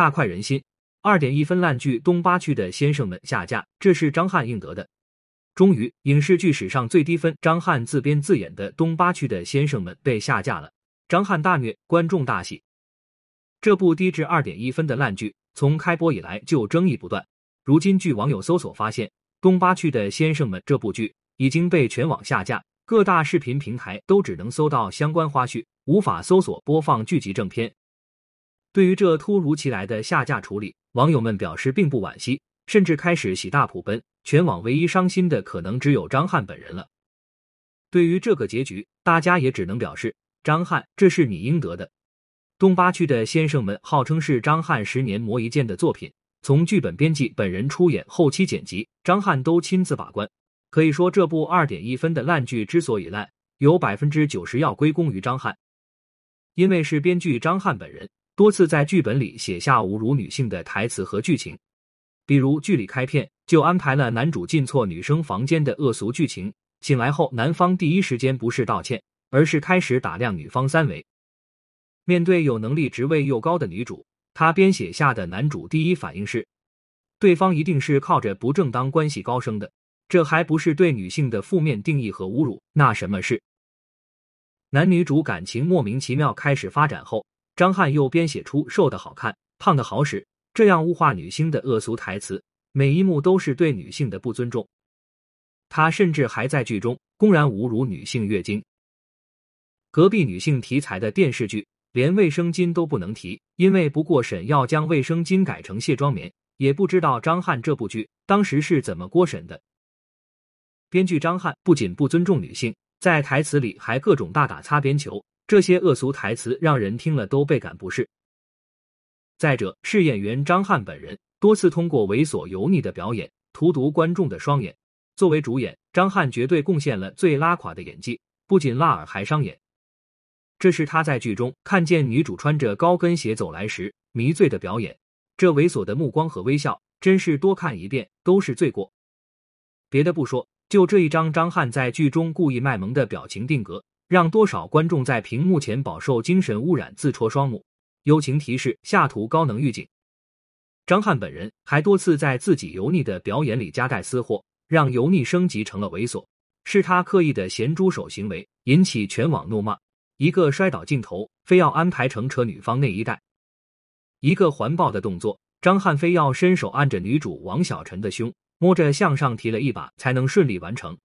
大快人心。二点一分烂剧《东八区的先生们》下架，这是张翰应得的。终于，影视剧史上最低分，张翰自编自演的《东八区的先生们》被下架了。张翰大虐，观众大喜。这部低至二点一分的烂剧，从开播以来就争议不断。如今，据网友搜索发现，《东八区的先生们》这部剧已经被全网下架，各大视频平台都只能搜到相关花絮，无法搜索播放剧集正片。对于这突如其来的下架处理，网友们表示并不惋惜，甚至开始喜大普奔。全网唯一伤心的可能只有张翰本人了。对于这个结局，大家也只能表示：张翰，这是你应得的。东八区的先生们号称是张翰十年磨一剑的作品，从剧本编辑、本人出演、后期剪辑，张翰都亲自把关。可以说，这部二点一分的烂剧之所以烂，有百分之九十要归功于张翰，因为是编剧张翰本人。多次在剧本里写下侮辱女性的台词和剧情，比如剧里开片就安排了男主进错女生房间的恶俗剧情，醒来后男方第一时间不是道歉，而是开始打量女方三围。面对有能力、职位又高的女主，他编写下的男主第一反应是，对方一定是靠着不正当关系高升的，这还不是对女性的负面定义和侮辱，那什么是？男女主感情莫名其妙开始发展后。张翰又编写出瘦的好看、胖的好使这样物化女星的恶俗台词，每一幕都是对女性的不尊重。他甚至还在剧中公然侮辱女性月经。隔壁女性题材的电视剧，连卫生巾都不能提，因为不过审要将卫生巾改成卸妆棉。也不知道张翰这部剧当时是怎么过审的。编剧张翰不仅不尊重女性，在台词里还各种大打擦边球。这些恶俗台词让人听了都倍感不适。再者，是演员张翰本人多次通过猥琐油腻的表演荼毒观众的双眼。作为主演，张翰绝对贡献了最拉垮的演技，不仅辣耳还伤眼。这是他在剧中看见女主穿着高跟鞋走来时迷醉的表演，这猥琐的目光和微笑，真是多看一遍都是罪过。别的不说，就这一张张翰在剧中故意卖萌的表情定格。让多少观众在屏幕前饱受精神污染，自戳双目。友情提示：下图高能预警。张翰本人还多次在自己油腻的表演里夹带私货，让油腻升级成了猥琐，是他刻意的咸猪手行为，引起全网怒骂。一个摔倒镜头，非要安排成扯女方内衣带；一个环抱的动作，张翰非要伸手按着女主王小晨的胸，摸着向上提了一把，才能顺利完成。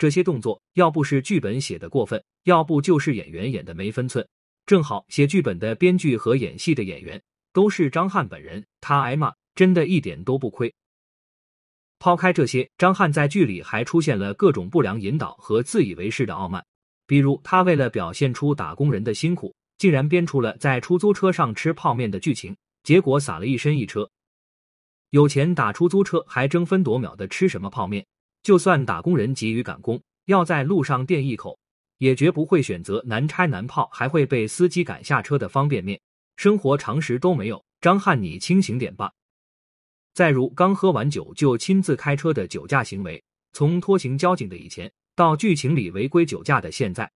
这些动作要不是剧本写的过分，要不就是演员演的没分寸。正好写剧本的编剧和演戏的演员都是张翰本人，他挨骂真的一点都不亏。抛开这些，张翰在剧里还出现了各种不良引导和自以为是的傲慢，比如他为了表现出打工人的辛苦，竟然编出了在出租车上吃泡面的剧情，结果洒了一身一车。有钱打出租车还争分夺秒的吃什么泡面？就算打工人急于赶工，要在路上垫一口，也绝不会选择难拆难泡还会被司机赶下车的方便面。生活常识都没有，张翰你清醒点吧。再如刚喝完酒就亲自开车的酒驾行为，从拖行交警的以前到剧情里违规酒驾的现在，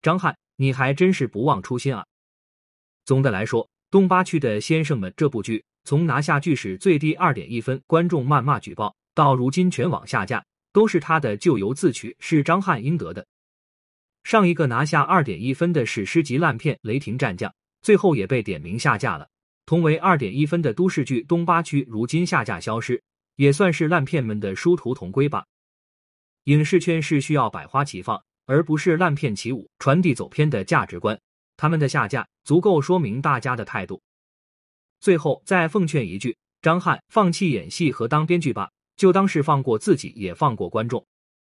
张翰你还真是不忘初心啊。总的来说，东八区的先生们这部剧从拿下剧史最低二点一分，观众谩骂举报，到如今全网下架。都是他的咎由自取，是张翰应得的。上一个拿下二点一分的史诗级烂片《雷霆战将》，最后也被点名下架了。同为二点一分的都市剧《东八区》，如今下架消失，也算是烂片们的殊途同归吧。影视圈是需要百花齐放，而不是烂片起舞，传递走偏的价值观。他们的下架足够说明大家的态度。最后再奉劝一句：张翰，放弃演戏和当编剧吧。就当是放过自己，也放过观众。